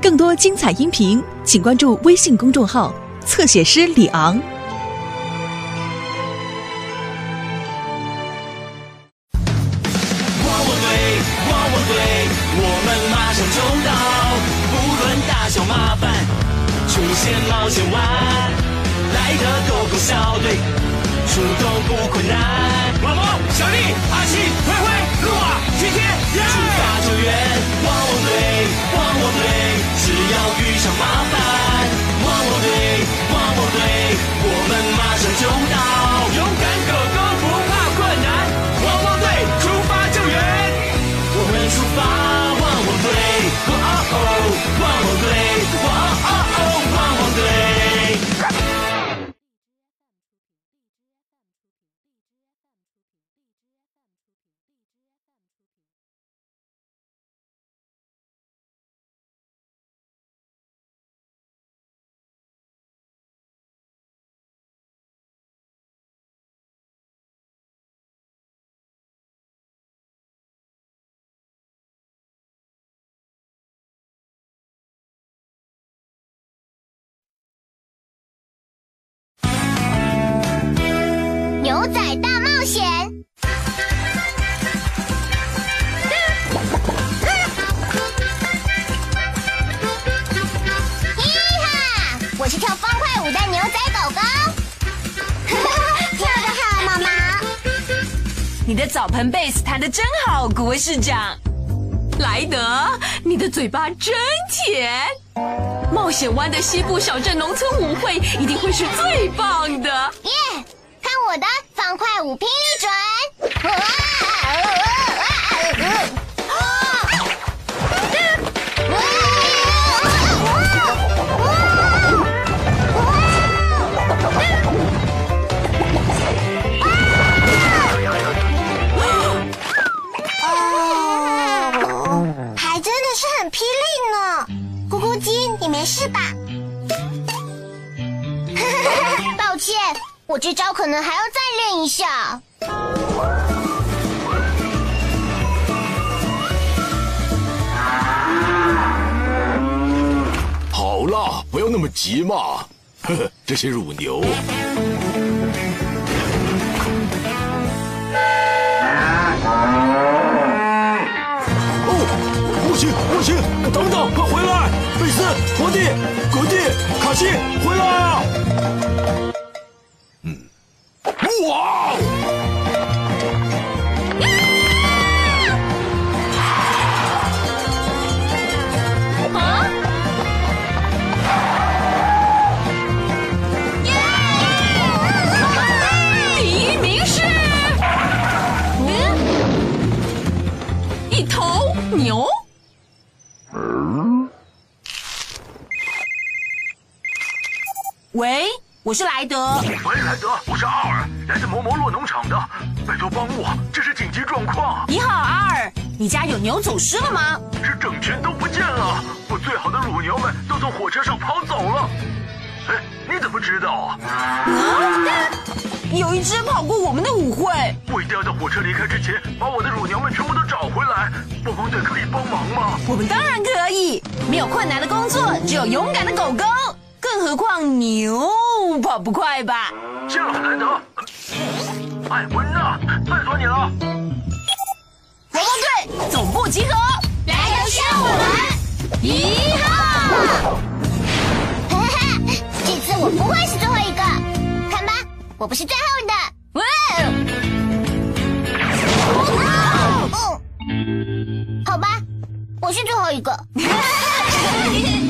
更多精彩音频，请关注微信公众号“侧写师李昂”。汪汪队，汪汪队，我们马上就到，不论大小麻烦，出现冒险湾，来的狗狗小队，出动不困难。汪汪，小丽、阿奇、灰灰、跳方块舞的牛仔狗狗。跳得好，毛毛。你的澡盆贝斯弹得真好，古威市长。莱德，你的嘴巴真甜。冒险湾的西部小镇农村舞会一定会是最棒的。耶！看我的方块舞霹雳转！哇 我这招可能还要再练一下。好啦，不要那么急嘛。呵呵，这些乳牛。哦，不行不行，等等，快回来！贝斯、托蒂、葛蒂、卡西，回来啊！我是莱德。喂，莱德，我是阿尔，来自摩摩洛农场的，拜托帮我，这是紧急状况，你好，阿尔，你家有牛走失了吗？是整群都不见了，我最好的乳牛们都从火车上跑走了。哎，你怎么知道啊？有一只跑过我们的舞会。我一定要在火车离开之前，把我的乳牛们全部都找回来。汪汪队可以帮忙吗？我们当然可以，没有困难的工作，只有勇敢的狗狗。更何况牛跑不快吧？谢了，莱德。艾温娜，拜托你了。汪汪队总部集合，来的是我们，一号！哈哈，这次我不会是最后一个，看吧，我不是最后的。哇！哦，好吧，我是最后一个。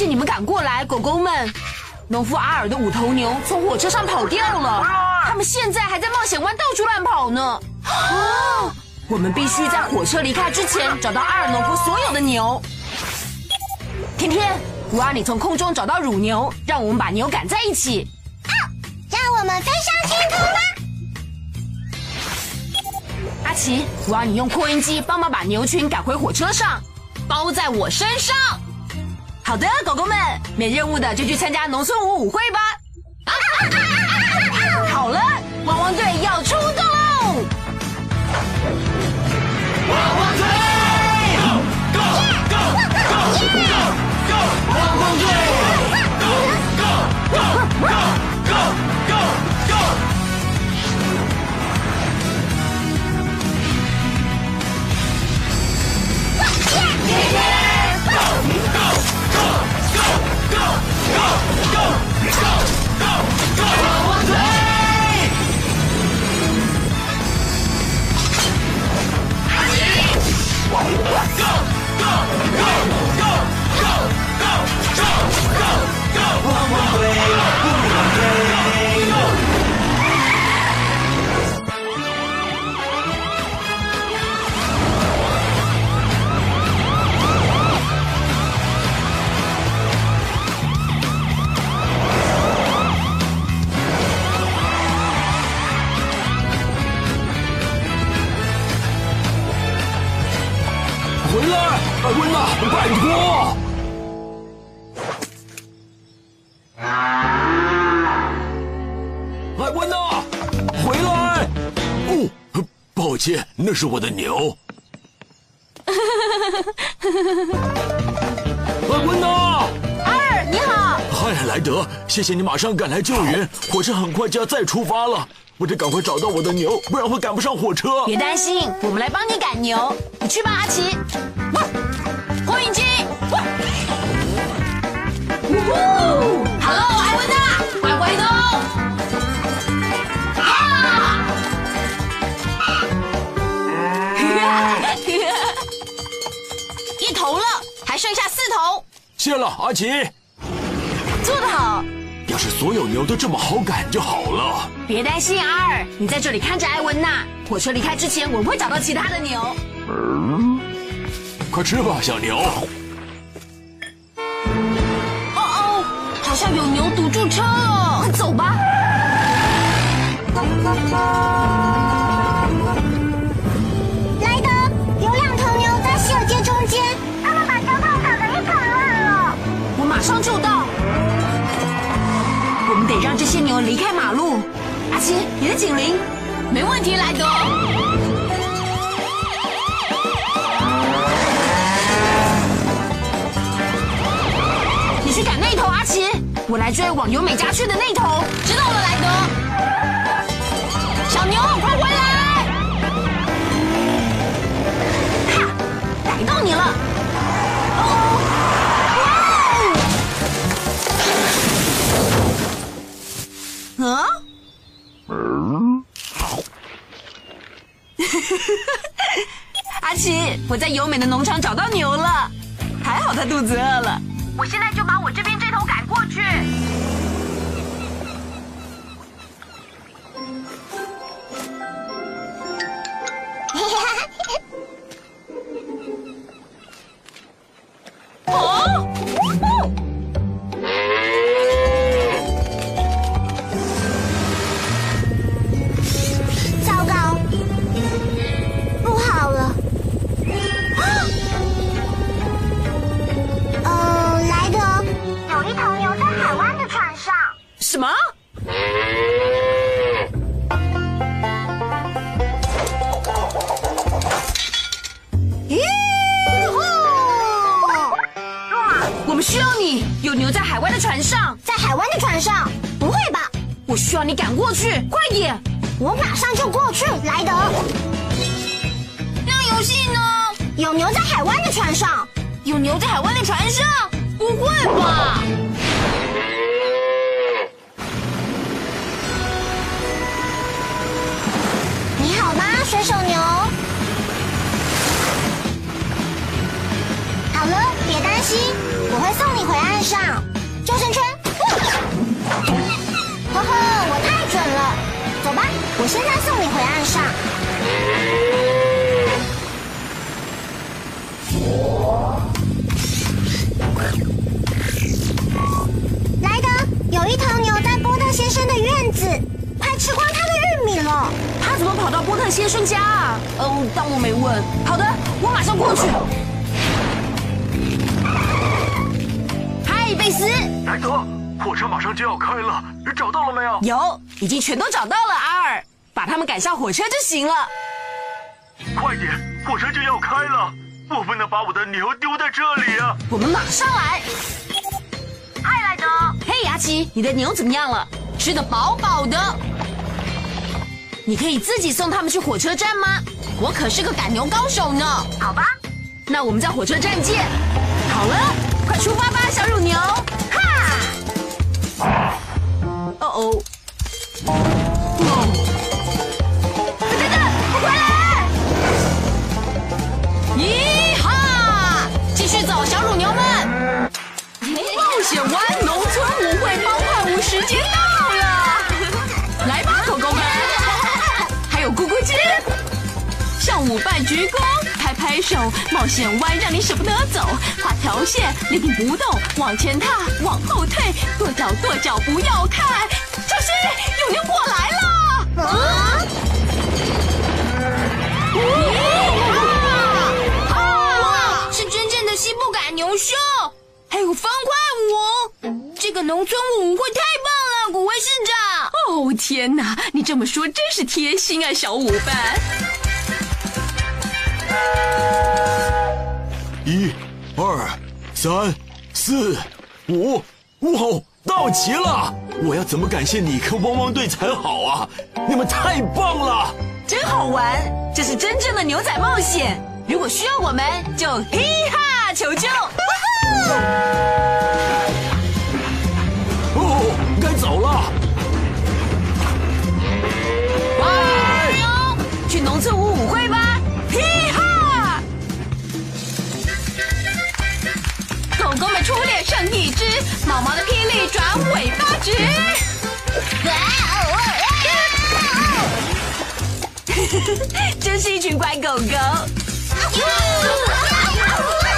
谢谢你们赶过来，狗狗们。农夫阿尔的五头牛从火车上跑掉了，他们现在还在冒险湾到处乱跑呢。啊！我们必须在火车离开之前找到阿尔农夫所有的牛。天天，我让你从空中找到乳牛，让我们把牛赶在一起。让我们飞上天空吧！阿阿奇，我要你用扩音机帮忙把牛群赶回火车上，包在我身上。好的，狗狗们，没任务的就去参加农村舞舞会吧。好了，汪汪队要出动！汪汪队汪拜托！艾温娜，回来！哦，抱歉，那是我的牛。艾温娜，二，你好，嗨，莱德，谢谢你马上赶来救援，火车很快就要再出发了，我得赶快找到我的牛，不然会赶不上火车。别担心，我们来帮你赶牛。你去吧，阿奇。！Hello，艾文娜，快回头。啊！一头了，还剩下四头。谢了，阿奇。做得好，要是所有牛都这么好赶就好了。别担心，阿尔，你在这里看着艾文娜。火车离开之前，我会找到其他的牛。快吃吧，小牛。你的警铃，没问题，莱德。你去赶那头，阿奇，我来追往由美家去的那头。知道了，莱德。小牛，快回来！哈，逮到你了。我在优美的农场找到牛了，还好它肚子饿了。我现在就把我这边这头赶过去。什么？我们需要你，有牛在海湾的船上，在海湾的船上？不会吧？我需要你赶过去，快点！我马上就过去，莱德。那游戏呢？有牛在海湾的船上，有牛在海湾的船上？不会吧？了，别担心，我会送你回岸上。救生圈，呵呵，我太准了。走吧，我现在送你回岸上。莱德，有一头牛在波特先生的院子，快吃光他的玉米了。他怎么跑到波特先生家啊？嗯？当我没问。好的，我马上过去。贝斯，莱德，火车马上就要开了，你找到了没有？有，已经全都找到了。阿尔，把他们赶上火车就行了。快点，火车就要开了，我不能把我的牛丢在这里啊！我们马上来。嗨，莱德，嘿，牙奇，你的牛怎么样了？吃的饱饱的。你可以自己送他们去火车站吗？我可是个赶牛高手呢。好吧，那我们在火车站见。好了，快出发吧，小乳牛！哈，哦哦，哦，等等，我回来！咦哈，继续走，小乳牛们！冒险湾农村舞会帮快舞时间到了，来吧，狗狗们！还有咕咕鸡，向舞伴鞠躬，拍拍手，冒险弯让你舍不得走，画条线，立定不动，往前踏，往后退，跺脚跺脚不要看，小心有牛过来了！啊，哇，是真正的西部赶牛秀，还有方块舞，这个农村舞会太棒了，古威市长。哦天哪，你这么说真是贴心啊，小舞伴。一、二、三、四、五，哇，到齐了！我要怎么感谢你和汪汪队才好啊？你们太棒了！真好玩，这是真正的牛仔冒险。如果需要我们，就嘿哈求救。哦，该走了。拜，去农村舞舞会吧！毛毛的霹雳转尾巴直哇哦哇哦 真是一群乖狗狗。啊呜